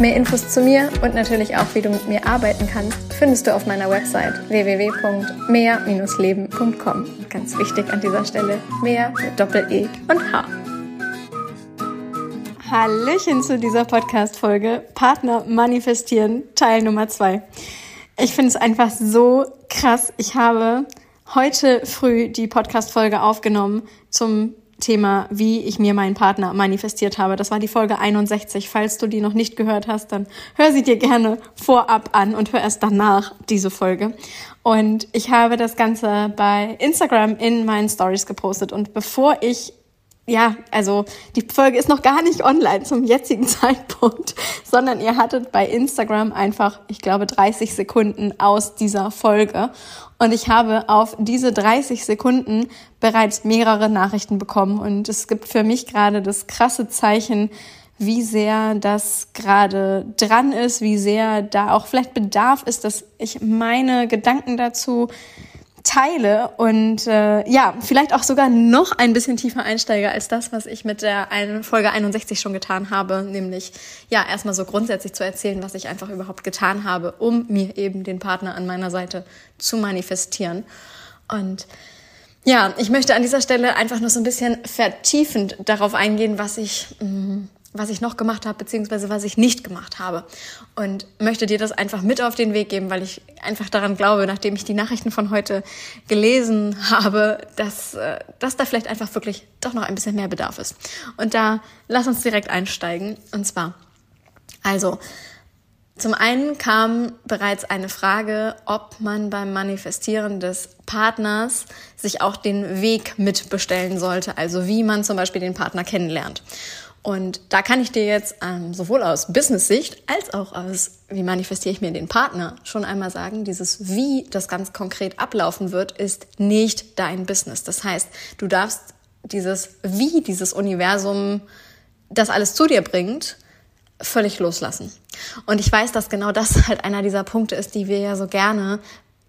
Mehr Infos zu mir und natürlich auch, wie du mit mir arbeiten kannst, findest du auf meiner Website www.mehr-leben.com. Ganz wichtig an dieser Stelle, mehr mit Doppel-E und H. Hallöchen zu dieser Podcast-Folge Partner manifestieren, Teil Nummer zwei. Ich finde es einfach so krass. Ich habe heute früh die Podcast-Folge aufgenommen zum Thema, wie ich mir meinen Partner manifestiert habe. Das war die Folge 61. Falls du die noch nicht gehört hast, dann hör sie dir gerne vorab an und hör erst danach diese Folge. Und ich habe das Ganze bei Instagram in meinen Stories gepostet. Und bevor ich ja, also die Folge ist noch gar nicht online zum jetzigen Zeitpunkt, sondern ihr hattet bei Instagram einfach, ich glaube, 30 Sekunden aus dieser Folge. Und ich habe auf diese 30 Sekunden bereits mehrere Nachrichten bekommen. Und es gibt für mich gerade das krasse Zeichen, wie sehr das gerade dran ist, wie sehr da auch vielleicht Bedarf ist, dass ich meine Gedanken dazu teile und äh, ja, vielleicht auch sogar noch ein bisschen tiefer einsteige als das, was ich mit der Folge 61 schon getan habe, nämlich ja, erstmal so grundsätzlich zu erzählen, was ich einfach überhaupt getan habe, um mir eben den Partner an meiner Seite zu manifestieren. Und ja, ich möchte an dieser Stelle einfach nur so ein bisschen vertiefend darauf eingehen, was ich mh, mm, was ich noch gemacht habe, beziehungsweise was ich nicht gemacht habe. Und möchte dir das einfach mit auf den Weg geben, weil ich einfach daran glaube, nachdem ich die Nachrichten von heute gelesen habe, dass, äh, dass da vielleicht einfach wirklich doch noch ein bisschen mehr Bedarf ist. Und da lass uns direkt einsteigen. Und zwar, also, zum einen kam bereits eine Frage, ob man beim Manifestieren des Partners sich auch den Weg mitbestellen sollte, also wie man zum Beispiel den Partner kennenlernt. Und da kann ich dir jetzt ähm, sowohl aus Business-Sicht als auch aus, wie manifestiere ich mir den Partner, schon einmal sagen, dieses Wie das ganz konkret ablaufen wird, ist nicht dein Business. Das heißt, du darfst dieses Wie, dieses Universum, das alles zu dir bringt, völlig loslassen. Und ich weiß, dass genau das halt einer dieser Punkte ist, die wir ja so gerne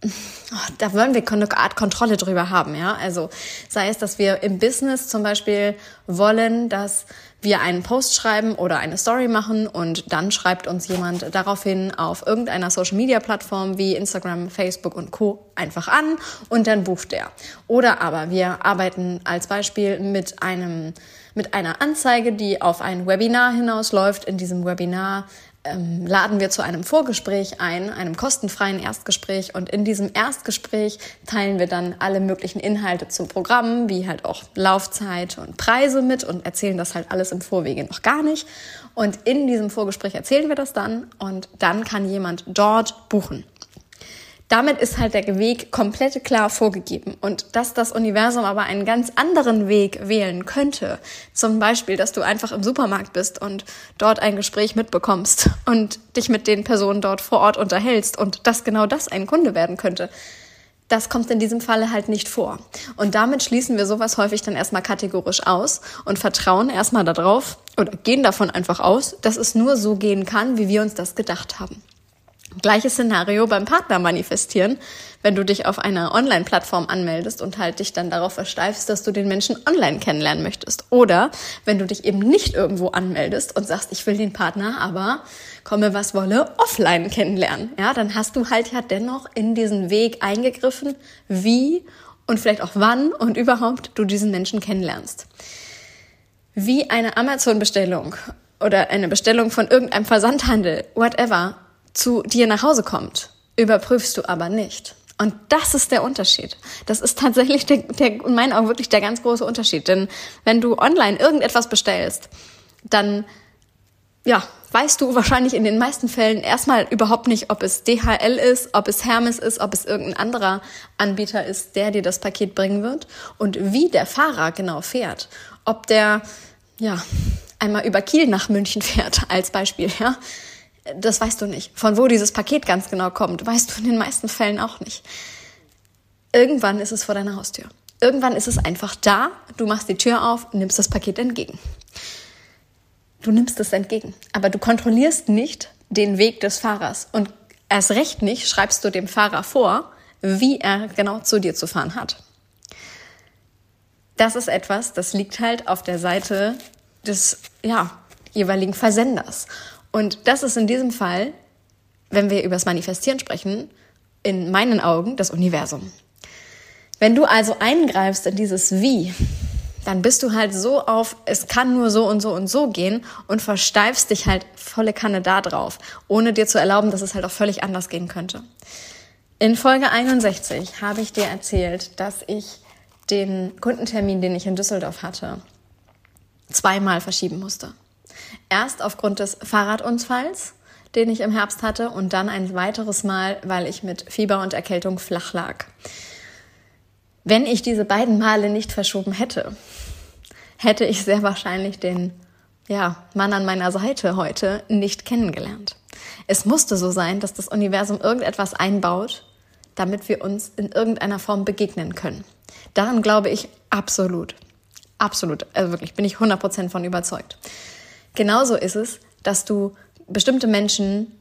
Oh, da wollen wir eine Art Kontrolle drüber haben, ja. Also sei es, dass wir im Business zum Beispiel wollen, dass wir einen Post schreiben oder eine Story machen und dann schreibt uns jemand daraufhin auf irgendeiner Social Media Plattform wie Instagram, Facebook und Co. einfach an und dann bucht der. Oder aber wir arbeiten als Beispiel mit einem mit einer Anzeige, die auf ein Webinar hinausläuft. In diesem Webinar ähm, laden wir zu einem Vorgespräch ein, einem kostenfreien Erstgespräch. Und in diesem Erstgespräch teilen wir dann alle möglichen Inhalte zum Programm, wie halt auch Laufzeit und Preise mit und erzählen das halt alles im Vorwege noch gar nicht. Und in diesem Vorgespräch erzählen wir das dann und dann kann jemand dort buchen. Damit ist halt der Weg komplett klar vorgegeben. Und dass das Universum aber einen ganz anderen Weg wählen könnte, zum Beispiel, dass du einfach im Supermarkt bist und dort ein Gespräch mitbekommst und dich mit den Personen dort vor Ort unterhältst und dass genau das ein Kunde werden könnte, das kommt in diesem Falle halt nicht vor. Und damit schließen wir sowas häufig dann erstmal kategorisch aus und vertrauen erstmal darauf oder gehen davon einfach aus, dass es nur so gehen kann, wie wir uns das gedacht haben. Gleiches Szenario beim Partner manifestieren, wenn du dich auf einer Online-Plattform anmeldest und halt dich dann darauf versteifst, dass du den Menschen online kennenlernen möchtest. Oder wenn du dich eben nicht irgendwo anmeldest und sagst, ich will den Partner, aber komme was wolle, offline kennenlernen. Ja, dann hast du halt ja dennoch in diesen Weg eingegriffen, wie und vielleicht auch wann und überhaupt du diesen Menschen kennenlernst. Wie eine Amazon-Bestellung oder eine Bestellung von irgendeinem Versandhandel, whatever, zu dir nach Hause kommt, überprüfst du aber nicht. Und das ist der Unterschied. Das ist tatsächlich der, der, in meinen Augen wirklich der ganz große Unterschied. Denn wenn du online irgendetwas bestellst, dann, ja, weißt du wahrscheinlich in den meisten Fällen erstmal überhaupt nicht, ob es DHL ist, ob es Hermes ist, ob es irgendein anderer Anbieter ist, der dir das Paket bringen wird und wie der Fahrer genau fährt. Ob der, ja, einmal über Kiel nach München fährt, als Beispiel, ja das weißt du nicht. Von wo dieses Paket ganz genau kommt, weißt du in den meisten Fällen auch nicht. Irgendwann ist es vor deiner Haustür. irgendwann ist es einfach da, du machst die Tür auf, nimmst das Paket entgegen. Du nimmst es entgegen, aber du kontrollierst nicht den Weg des Fahrers und erst recht nicht schreibst du dem Fahrer vor, wie er genau zu dir zu fahren hat. Das ist etwas, das liegt halt auf der Seite des ja, jeweiligen Versenders. Und das ist in diesem Fall, wenn wir über das Manifestieren sprechen, in meinen Augen das Universum. Wenn du also eingreifst in dieses Wie, dann bist du halt so auf, es kann nur so und so und so gehen und versteifst dich halt volle Kanne da drauf, ohne dir zu erlauben, dass es halt auch völlig anders gehen könnte. In Folge 61 habe ich dir erzählt, dass ich den Kundentermin, den ich in Düsseldorf hatte, zweimal verschieben musste. Erst aufgrund des Fahrradunfalls, den ich im Herbst hatte, und dann ein weiteres Mal, weil ich mit Fieber und Erkältung flach lag. Wenn ich diese beiden Male nicht verschoben hätte, hätte ich sehr wahrscheinlich den ja, Mann an meiner Seite heute nicht kennengelernt. Es musste so sein, dass das Universum irgendetwas einbaut, damit wir uns in irgendeiner Form begegnen können. Daran glaube ich absolut. Absolut. Also wirklich, bin ich 100% von überzeugt. Genauso ist es, dass du bestimmte Menschen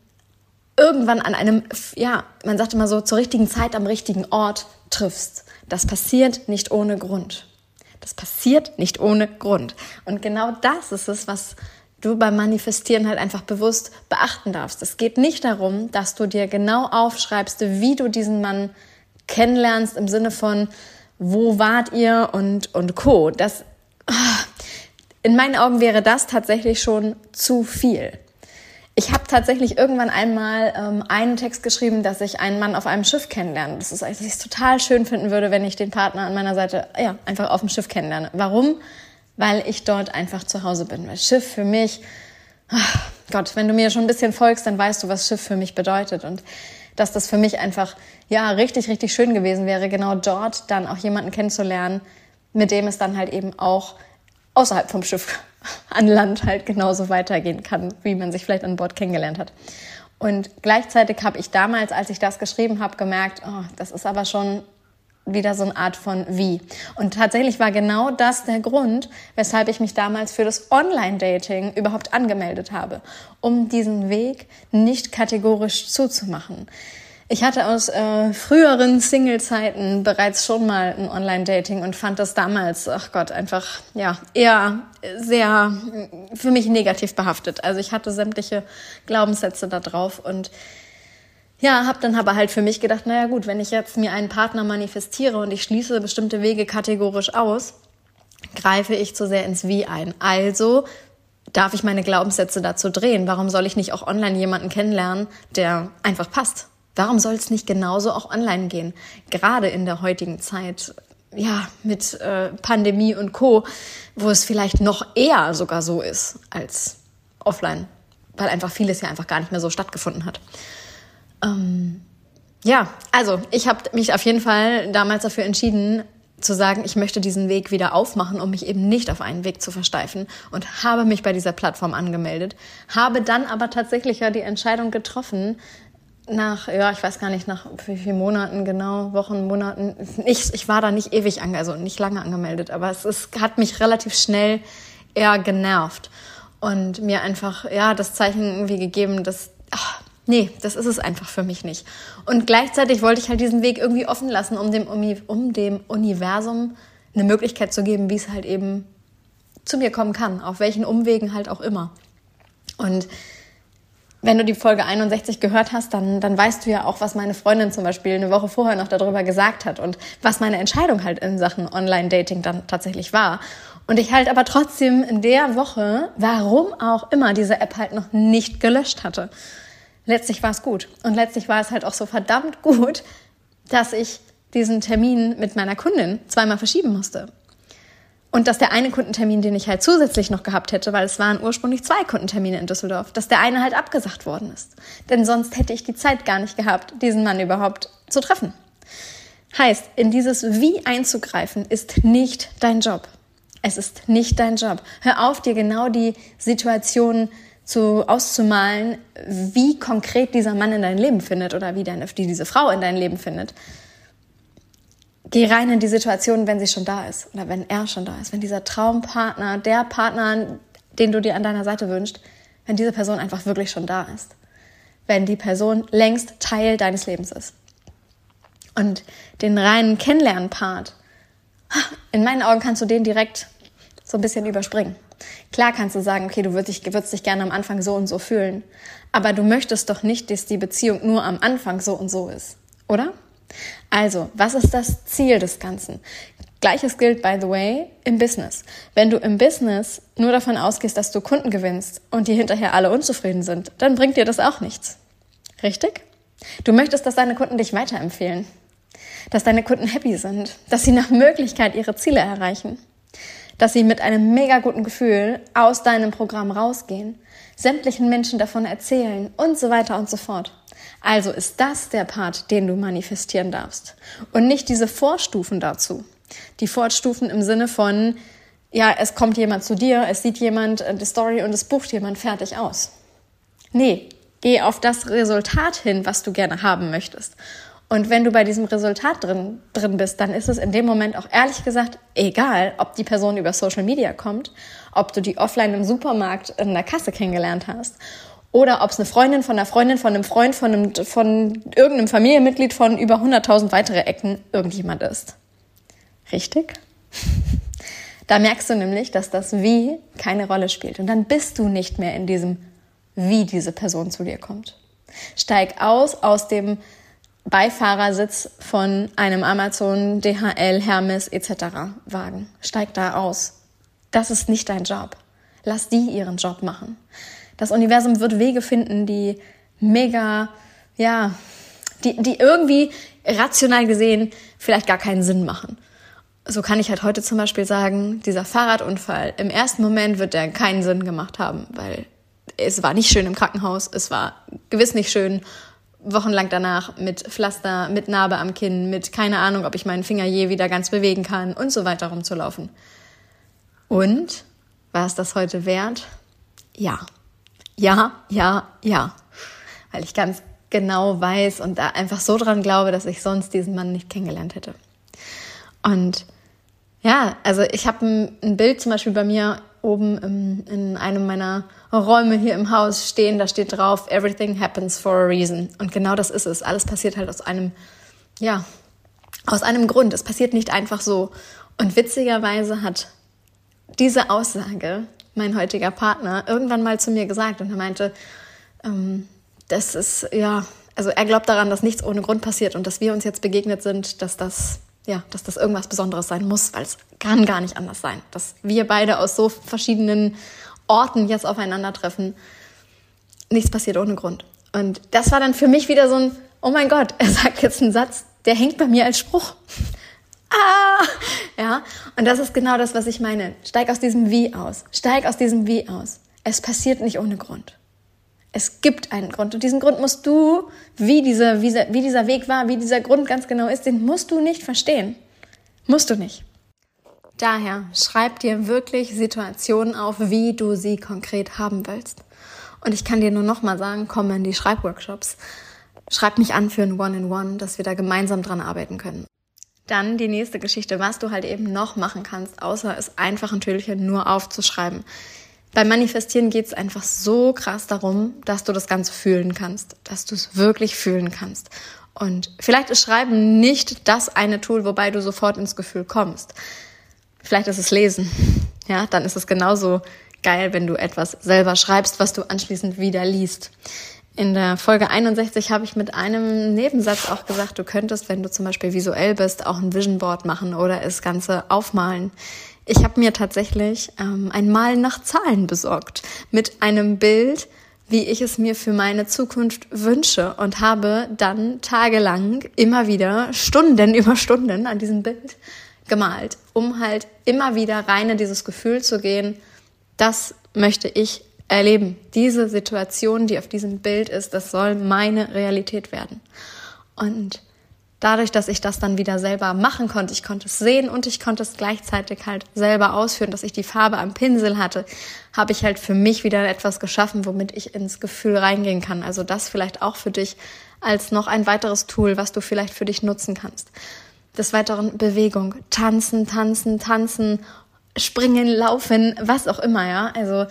irgendwann an einem, ja, man sagt immer so, zur richtigen Zeit am richtigen Ort triffst. Das passiert nicht ohne Grund. Das passiert nicht ohne Grund. Und genau das ist es, was du beim Manifestieren halt einfach bewusst beachten darfst. Es geht nicht darum, dass du dir genau aufschreibst, wie du diesen Mann kennenlernst im Sinne von, wo wart ihr und, und Co. Das, in meinen Augen wäre das tatsächlich schon zu viel. Ich habe tatsächlich irgendwann einmal ähm, einen Text geschrieben, dass ich einen Mann auf einem Schiff kennenlerne. Das ist, dass ich es total schön finden würde, wenn ich den Partner an meiner Seite ja einfach auf dem Schiff kennenlerne. Warum? Weil ich dort einfach zu Hause bin. Weil Schiff für mich, ach Gott, wenn du mir schon ein bisschen folgst, dann weißt du, was Schiff für mich bedeutet und dass das für mich einfach ja richtig richtig schön gewesen wäre, genau dort dann auch jemanden kennenzulernen, mit dem es dann halt eben auch außerhalb vom Schiff an Land halt genauso weitergehen kann, wie man sich vielleicht an Bord kennengelernt hat. Und gleichzeitig habe ich damals, als ich das geschrieben habe, gemerkt, oh, das ist aber schon wieder so eine Art von wie. Und tatsächlich war genau das der Grund, weshalb ich mich damals für das Online-Dating überhaupt angemeldet habe, um diesen Weg nicht kategorisch zuzumachen. Ich hatte aus äh, früheren Single-Zeiten bereits schon mal ein Online-Dating und fand das damals, ach Gott, einfach ja eher sehr für mich negativ behaftet. Also ich hatte sämtliche Glaubenssätze da drauf und ja, habe dann aber halt für mich gedacht, naja gut, wenn ich jetzt mir einen Partner manifestiere und ich schließe bestimmte Wege kategorisch aus, greife ich zu sehr ins Wie ein. Also darf ich meine Glaubenssätze dazu drehen. Warum soll ich nicht auch online jemanden kennenlernen, der einfach passt? Warum soll es nicht genauso auch online gehen? Gerade in der heutigen Zeit, ja, mit äh, Pandemie und Co., wo es vielleicht noch eher sogar so ist als offline, weil einfach vieles ja einfach gar nicht mehr so stattgefunden hat. Ähm, ja, also ich habe mich auf jeden Fall damals dafür entschieden, zu sagen, ich möchte diesen Weg wieder aufmachen, um mich eben nicht auf einen Weg zu versteifen und habe mich bei dieser Plattform angemeldet, habe dann aber tatsächlich ja die Entscheidung getroffen, nach, ja, ich weiß gar nicht, nach wie vielen Monaten genau, Wochen, Monaten. Ich, ich war da nicht ewig, ange also nicht lange angemeldet, aber es ist, hat mich relativ schnell eher genervt und mir einfach, ja, das Zeichen irgendwie gegeben, dass, ach, nee, das ist es einfach für mich nicht. Und gleichzeitig wollte ich halt diesen Weg irgendwie offen lassen, um dem, um dem Universum eine Möglichkeit zu geben, wie es halt eben zu mir kommen kann, auf welchen Umwegen halt auch immer. Und wenn du die Folge 61 gehört hast, dann, dann weißt du ja auch, was meine Freundin zum Beispiel eine Woche vorher noch darüber gesagt hat und was meine Entscheidung halt in Sachen Online-Dating dann tatsächlich war. Und ich halt aber trotzdem in der Woche, warum auch immer, diese App halt noch nicht gelöscht hatte. Letztlich war es gut. Und letztlich war es halt auch so verdammt gut, dass ich diesen Termin mit meiner Kundin zweimal verschieben musste. Und dass der eine Kundentermin, den ich halt zusätzlich noch gehabt hätte, weil es waren ursprünglich zwei Kundentermine in Düsseldorf, dass der eine halt abgesagt worden ist. Denn sonst hätte ich die Zeit gar nicht gehabt, diesen Mann überhaupt zu treffen. Heißt, in dieses Wie einzugreifen ist nicht dein Job. Es ist nicht dein Job. Hör auf, dir genau die Situation zu, auszumalen, wie konkret dieser Mann in dein Leben findet oder wie deine, die diese Frau in dein Leben findet geh rein in die Situation, wenn sie schon da ist oder wenn er schon da ist, wenn dieser Traumpartner, der Partner, den du dir an deiner Seite wünschst, wenn diese Person einfach wirklich schon da ist. Wenn die Person längst Teil deines Lebens ist. Und den reinen Kennenlernen-Part, in meinen Augen kannst du den direkt so ein bisschen überspringen. Klar kannst du sagen, okay, du würdest dich, würdest dich gerne am Anfang so und so fühlen. Aber du möchtest doch nicht, dass die Beziehung nur am Anfang so und so ist, oder? Also, was ist das Ziel des Ganzen? Gleiches gilt, by the way, im Business. Wenn du im Business nur davon ausgehst, dass du Kunden gewinnst und die hinterher alle unzufrieden sind, dann bringt dir das auch nichts. Richtig? Du möchtest, dass deine Kunden dich weiterempfehlen, dass deine Kunden happy sind, dass sie nach Möglichkeit ihre Ziele erreichen, dass sie mit einem mega guten Gefühl aus deinem Programm rausgehen, sämtlichen Menschen davon erzählen und so weiter und so fort. Also ist das der Part, den du manifestieren darfst und nicht diese Vorstufen dazu. Die Vorstufen im Sinne von, ja, es kommt jemand zu dir, es sieht jemand äh, die Story und es bucht jemand fertig aus. Nee, geh auf das Resultat hin, was du gerne haben möchtest. Und wenn du bei diesem Resultat drin, drin bist, dann ist es in dem Moment auch ehrlich gesagt egal, ob die Person über Social Media kommt, ob du die offline im Supermarkt in der Kasse kennengelernt hast oder ob es eine Freundin von einer Freundin von einem Freund von, einem, von irgendeinem Familienmitglied von über 100.000 weitere Ecken irgendjemand ist. Richtig? Da merkst du nämlich, dass das Wie keine Rolle spielt. Und dann bist du nicht mehr in diesem Wie diese Person zu dir kommt. Steig aus aus dem Beifahrersitz von einem Amazon, DHL, Hermes etc. Wagen. Steig da aus. Das ist nicht dein Job. Lass die ihren Job machen. Das Universum wird Wege finden, die mega, ja, die, die irgendwie rational gesehen vielleicht gar keinen Sinn machen so kann ich halt heute zum Beispiel sagen, dieser Fahrradunfall, im ersten Moment wird der keinen Sinn gemacht haben, weil es war nicht schön im Krankenhaus, es war gewiss nicht schön wochenlang danach mit Pflaster, mit Narbe am Kinn, mit keine Ahnung, ob ich meinen Finger je wieder ganz bewegen kann und so weiter rumzulaufen. Und war es das heute wert? Ja. Ja, ja, ja. Weil ich ganz genau weiß und da einfach so dran glaube, dass ich sonst diesen Mann nicht kennengelernt hätte. Und ja, also ich habe ein, ein, Bild zum Beispiel bei mir oben im, in einem meiner Räume hier im Haus stehen, da steht drauf, everything happens for a reason. Und genau das ist es. Alles passiert halt aus einem, ja, aus einem Grund. Es passiert nicht einfach so. Und witzigerweise hat diese Aussage mein heutiger Partner irgendwann mal zu mir gesagt und er meinte, ähm, das ist, ja, also er glaubt daran, dass nichts ohne Grund passiert und dass wir uns jetzt begegnet sind, dass das ja, dass das irgendwas Besonderes sein muss, weil es kann gar nicht anders sein, dass wir beide aus so verschiedenen Orten jetzt aufeinandertreffen. Nichts passiert ohne Grund. Und das war dann für mich wieder so ein, oh mein Gott, er sagt jetzt einen Satz, der hängt bei mir als Spruch. Ah! Ja, und das ist genau das, was ich meine. Steig aus diesem Wie aus. Steig aus diesem Wie aus. Es passiert nicht ohne Grund. Es gibt einen Grund und diesen Grund musst du, wie dieser, wie, wie dieser Weg war, wie dieser Grund ganz genau ist, den musst du nicht verstehen. Musst du nicht. Daher schreib dir wirklich Situationen auf, wie du sie konkret haben willst. Und ich kann dir nur noch mal sagen, komm in die Schreibworkshops. Schreib mich an für ein One-in-One, -One, dass wir da gemeinsam dran arbeiten können. Dann die nächste Geschichte, was du halt eben noch machen kannst, außer es einfach natürlich nur aufzuschreiben. Beim Manifestieren geht es einfach so krass darum, dass du das Ganze fühlen kannst, dass du es wirklich fühlen kannst. Und vielleicht ist Schreiben nicht das eine Tool, wobei du sofort ins Gefühl kommst. Vielleicht ist es Lesen. Ja, dann ist es genauso geil, wenn du etwas selber schreibst, was du anschließend wieder liest. In der Folge 61 habe ich mit einem Nebensatz auch gesagt, du könntest, wenn du zum Beispiel visuell bist, auch ein Vision Board machen oder das Ganze aufmalen. Ich habe mir tatsächlich ähm, ein Mal nach Zahlen besorgt mit einem Bild, wie ich es mir für meine Zukunft wünsche und habe dann tagelang immer wieder Stunden über Stunden an diesem Bild gemalt, um halt immer wieder rein in dieses Gefühl zu gehen, das möchte ich erleben. Diese Situation, die auf diesem Bild ist, das soll meine Realität werden. Und dadurch, dass ich das dann wieder selber machen konnte, ich konnte es sehen und ich konnte es gleichzeitig halt selber ausführen, dass ich die Farbe am Pinsel hatte, habe ich halt für mich wieder etwas geschaffen, womit ich ins Gefühl reingehen kann. Also das vielleicht auch für dich als noch ein weiteres Tool, was du vielleicht für dich nutzen kannst. Des Weiteren Bewegung, tanzen, tanzen, tanzen, springen, laufen, was auch immer, ja. Also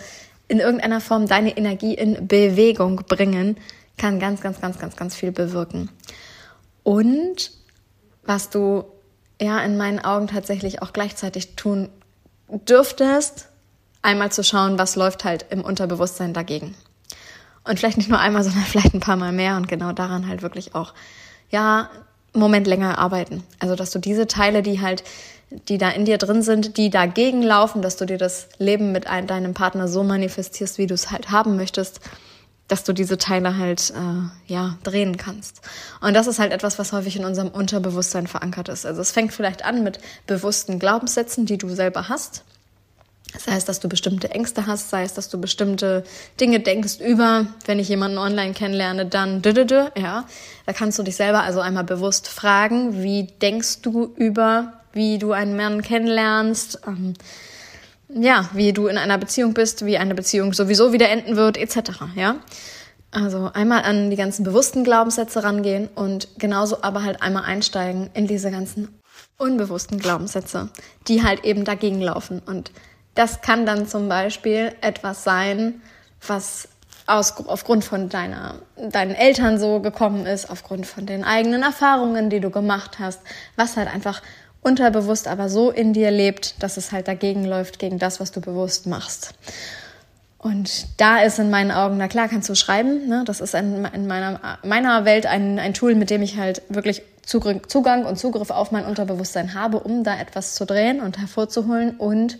in irgendeiner Form deine Energie in Bewegung bringen, kann ganz, ganz, ganz, ganz, ganz viel bewirken. Und was du ja in meinen Augen tatsächlich auch gleichzeitig tun dürftest, einmal zu schauen, was läuft halt im Unterbewusstsein dagegen. Und vielleicht nicht nur einmal, sondern vielleicht ein paar Mal mehr und genau daran halt wirklich auch, ja, Moment länger arbeiten. Also, dass du diese Teile, die halt, die da in dir drin sind, die dagegen laufen, dass du dir das Leben mit ein, deinem Partner so manifestierst, wie du es halt haben möchtest, dass du diese Teile halt äh, ja drehen kannst. Und das ist halt etwas, was häufig in unserem Unterbewusstsein verankert ist. Also es fängt vielleicht an mit bewussten Glaubenssätzen, die du selber hast. Sei es, dass du bestimmte Ängste hast, sei es, dass du bestimmte Dinge denkst über, wenn ich jemanden online kennenlerne, dann ja. Da kannst du dich selber also einmal bewusst fragen, wie denkst du über, wie du einen Mann kennenlernst, ähm, ja, wie du in einer Beziehung bist, wie eine Beziehung sowieso wieder enden wird, etc., ja. Also einmal an die ganzen bewussten Glaubenssätze rangehen und genauso aber halt einmal einsteigen in diese ganzen unbewussten Glaubenssätze, die halt eben dagegen laufen und das kann dann zum Beispiel etwas sein, was aus, aufgrund von deiner, deinen Eltern so gekommen ist, aufgrund von den eigenen Erfahrungen, die du gemacht hast, was halt einfach unterbewusst aber so in dir lebt, dass es halt dagegen läuft, gegen das, was du bewusst machst. Und da ist in meinen Augen, na klar, kannst du schreiben. Ne? Das ist in, in meiner, meiner Welt ein, ein Tool, mit dem ich halt wirklich Zugang und Zugriff auf mein Unterbewusstsein habe, um da etwas zu drehen und hervorzuholen und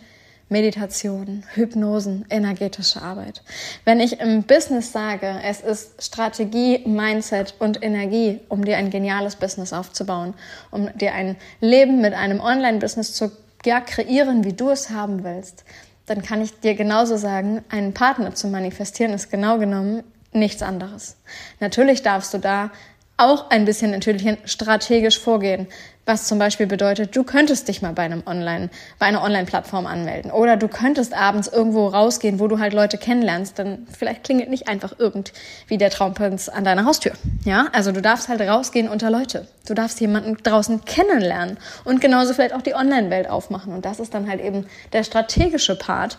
Meditation, Hypnosen, energetische Arbeit. Wenn ich im Business sage, es ist Strategie, Mindset und Energie, um dir ein geniales Business aufzubauen, um dir ein Leben mit einem Online-Business zu ja, kreieren, wie du es haben willst, dann kann ich dir genauso sagen, einen Partner zu manifestieren ist genau genommen nichts anderes. Natürlich darfst du da auch ein bisschen natürlich strategisch vorgehen. Was zum Beispiel bedeutet, du könntest dich mal bei einem Online, bei einer Online-Plattform anmelden. Oder du könntest abends irgendwo rausgehen, wo du halt Leute kennenlernst. Dann vielleicht klingelt nicht einfach irgendwie der Traumprinz an deiner Haustür. Ja, also du darfst halt rausgehen unter Leute. Du darfst jemanden draußen kennenlernen und genauso vielleicht auch die Online-Welt aufmachen. Und das ist dann halt eben der strategische Part,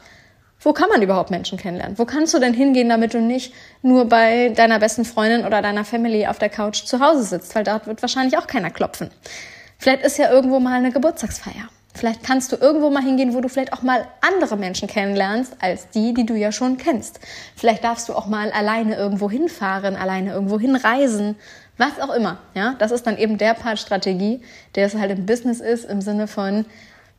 wo kann man überhaupt Menschen kennenlernen? Wo kannst du denn hingehen, damit du nicht nur bei deiner besten Freundin oder deiner Family auf der Couch zu Hause sitzt? Weil dort wird wahrscheinlich auch keiner klopfen. Vielleicht ist ja irgendwo mal eine Geburtstagsfeier. Vielleicht kannst du irgendwo mal hingehen, wo du vielleicht auch mal andere Menschen kennenlernst, als die, die du ja schon kennst. Vielleicht darfst du auch mal alleine irgendwo hinfahren, alleine irgendwo hinreisen, was auch immer. Ja, das ist dann eben der Part Strategie, der es halt im Business ist, im Sinne von,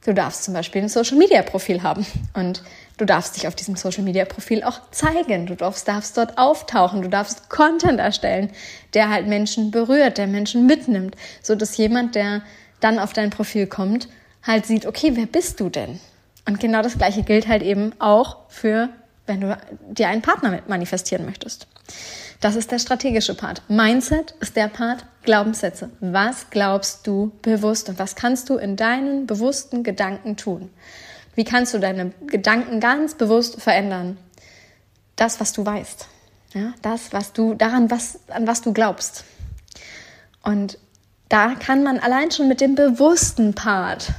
du darfst zum Beispiel ein Social Media Profil haben und Du darfst dich auf diesem Social Media Profil auch zeigen. Du darfst, darfst dort auftauchen. Du darfst Content erstellen, der halt Menschen berührt, der Menschen mitnimmt, so dass jemand, der dann auf dein Profil kommt, halt sieht, okay, wer bist du denn? Und genau das Gleiche gilt halt eben auch für, wenn du dir einen Partner manifestieren möchtest. Das ist der strategische Part. Mindset ist der Part Glaubenssätze. Was glaubst du bewusst und was kannst du in deinen bewussten Gedanken tun? Wie kannst du deine Gedanken ganz bewusst verändern? Das, was du weißt. Ja, das, was du, daran, was, an was du glaubst. Und da kann man allein schon mit dem bewussten Part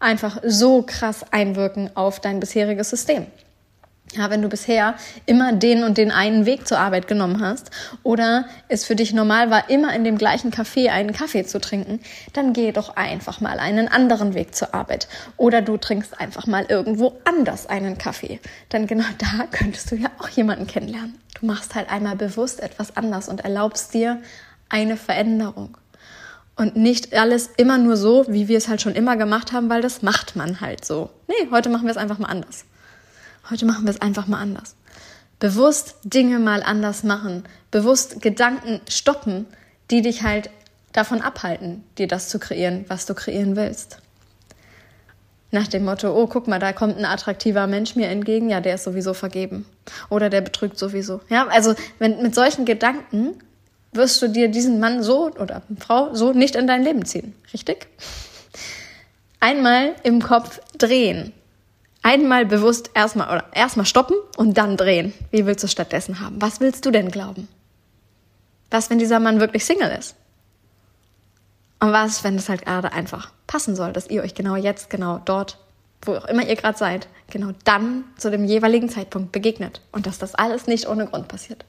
einfach so krass einwirken auf dein bisheriges System. Ja, wenn du bisher immer den und den einen Weg zur Arbeit genommen hast oder es für dich normal war, immer in dem gleichen Café einen Kaffee zu trinken, dann geh doch einfach mal einen anderen Weg zur Arbeit. Oder du trinkst einfach mal irgendwo anders einen Kaffee. Denn genau da könntest du ja auch jemanden kennenlernen. Du machst halt einmal bewusst etwas anders und erlaubst dir eine Veränderung. Und nicht alles immer nur so, wie wir es halt schon immer gemacht haben, weil das macht man halt so. Nee, heute machen wir es einfach mal anders. Heute machen wir es einfach mal anders. Bewusst Dinge mal anders machen. Bewusst Gedanken stoppen, die dich halt davon abhalten, dir das zu kreieren, was du kreieren willst. Nach dem Motto, oh, guck mal, da kommt ein attraktiver Mensch mir entgegen, ja, der ist sowieso vergeben. Oder der betrügt sowieso. Ja, also wenn, mit solchen Gedanken wirst du dir diesen Mann so oder Frau so nicht in dein Leben ziehen. Richtig? Einmal im Kopf drehen einmal bewusst erstmal oder erstmal stoppen und dann drehen. Wie willst du es stattdessen haben? Was willst du denn glauben? Was, wenn dieser Mann wirklich Single ist? Und was, wenn es halt gerade einfach passen soll, dass ihr euch genau jetzt, genau dort, wo auch immer ihr gerade seid, genau dann zu dem jeweiligen Zeitpunkt begegnet und dass das alles nicht ohne Grund passiert.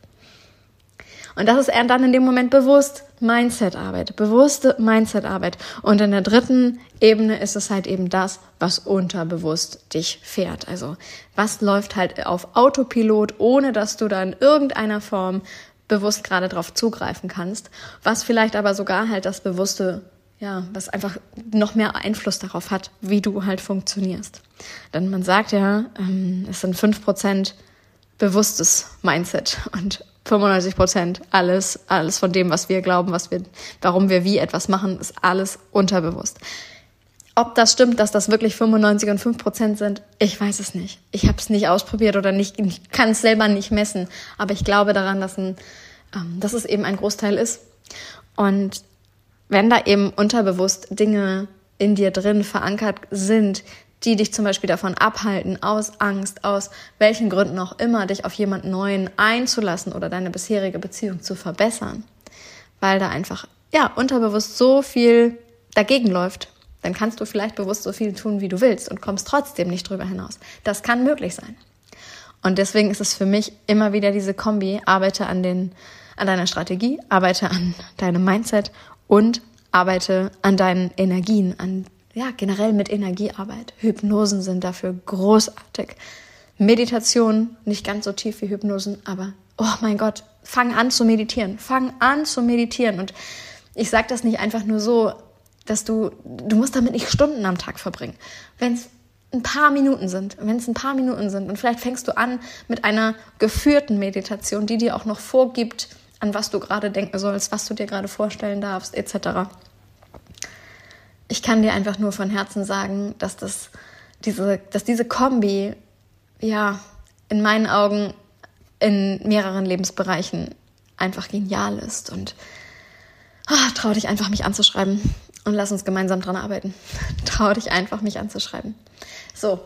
Und das ist eher dann in dem Moment bewusst Mindset-Arbeit, bewusste Mindset-Arbeit. Und in der dritten Ebene ist es halt eben das, was unterbewusst dich fährt. Also was läuft halt auf Autopilot, ohne dass du da in irgendeiner Form bewusst gerade drauf zugreifen kannst. Was vielleicht aber sogar halt das Bewusste, ja, was einfach noch mehr Einfluss darauf hat, wie du halt funktionierst. Denn man sagt ja, ähm, es sind fünf Prozent bewusstes Mindset und 95 Prozent alles, alles von dem, was wir glauben, was wir, warum wir wie etwas machen, ist alles unterbewusst. Ob das stimmt, dass das wirklich 95 und 5 Prozent sind, ich weiß es nicht. Ich habe es nicht ausprobiert oder nicht, ich kann es selber nicht messen. Aber ich glaube daran, dass, ein, ähm, dass es eben ein Großteil ist. Und wenn da eben unterbewusst Dinge in dir drin verankert sind, die dich zum Beispiel davon abhalten, aus Angst, aus welchen Gründen auch immer, dich auf jemand Neuen einzulassen oder deine bisherige Beziehung zu verbessern, weil da einfach, ja, unterbewusst so viel dagegen läuft, dann kannst du vielleicht bewusst so viel tun, wie du willst und kommst trotzdem nicht drüber hinaus. Das kann möglich sein. Und deswegen ist es für mich immer wieder diese Kombi, arbeite an den, an deiner Strategie, arbeite an deinem Mindset und arbeite an deinen Energien, an ja, generell mit Energiearbeit. Hypnosen sind dafür großartig. Meditation, nicht ganz so tief wie Hypnosen, aber oh mein Gott, fang an zu meditieren. Fang an zu meditieren. Und ich sage das nicht einfach nur so, dass du, du musst damit nicht Stunden am Tag verbringen. Wenn es ein paar Minuten sind, wenn es ein paar Minuten sind und vielleicht fängst du an mit einer geführten Meditation, die dir auch noch vorgibt, an was du gerade denken sollst, was du dir gerade vorstellen darfst, etc ich kann dir einfach nur von Herzen sagen, dass das diese, dass diese Kombi ja in meinen Augen in mehreren Lebensbereichen einfach genial ist und oh, trau dich einfach mich anzuschreiben und lass uns gemeinsam dran arbeiten. trau dich einfach mich anzuschreiben. So,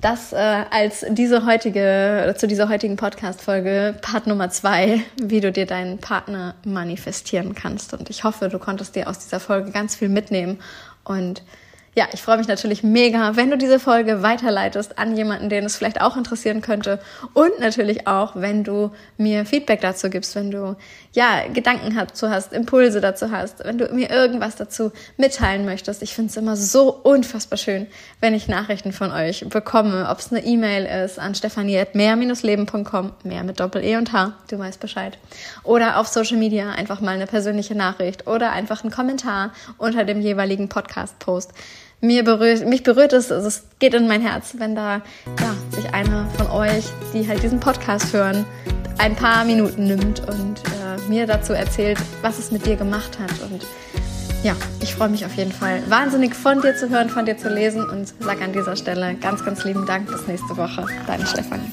das äh, als diese heutige, zu dieser heutigen Podcast-Folge, Part Nummer zwei, wie du dir deinen Partner manifestieren kannst. Und ich hoffe, du konntest dir aus dieser Folge ganz viel mitnehmen und ja, ich freue mich natürlich mega, wenn du diese Folge weiterleitest an jemanden, den es vielleicht auch interessieren könnte. Und natürlich auch, wenn du mir Feedback dazu gibst, wenn du ja Gedanken dazu hast, Impulse dazu hast, wenn du mir irgendwas dazu mitteilen möchtest. Ich finde es immer so unfassbar schön, wenn ich Nachrichten von euch bekomme, ob es eine E-Mail ist an stefanie.mehr-leben.com, mehr mit Doppel-E und H, du weißt Bescheid. Oder auf Social Media einfach mal eine persönliche Nachricht oder einfach einen Kommentar unter dem jeweiligen Podcast-Post mir berührt, mich berührt es, also es geht in mein Herz, wenn da ja, sich einer von euch, die halt diesen Podcast hören, ein paar Minuten nimmt und äh, mir dazu erzählt, was es mit dir gemacht hat. Und ja, ich freue mich auf jeden Fall wahnsinnig von dir zu hören, von dir zu lesen und sage an dieser Stelle ganz, ganz lieben Dank. Bis nächste Woche. Deine Stefanie.